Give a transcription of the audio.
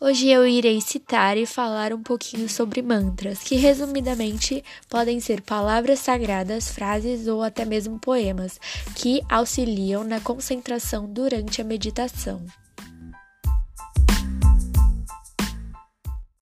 Hoje eu irei citar e falar um pouquinho sobre mantras, que resumidamente podem ser palavras sagradas, frases ou até mesmo poemas, que auxiliam na concentração durante a meditação.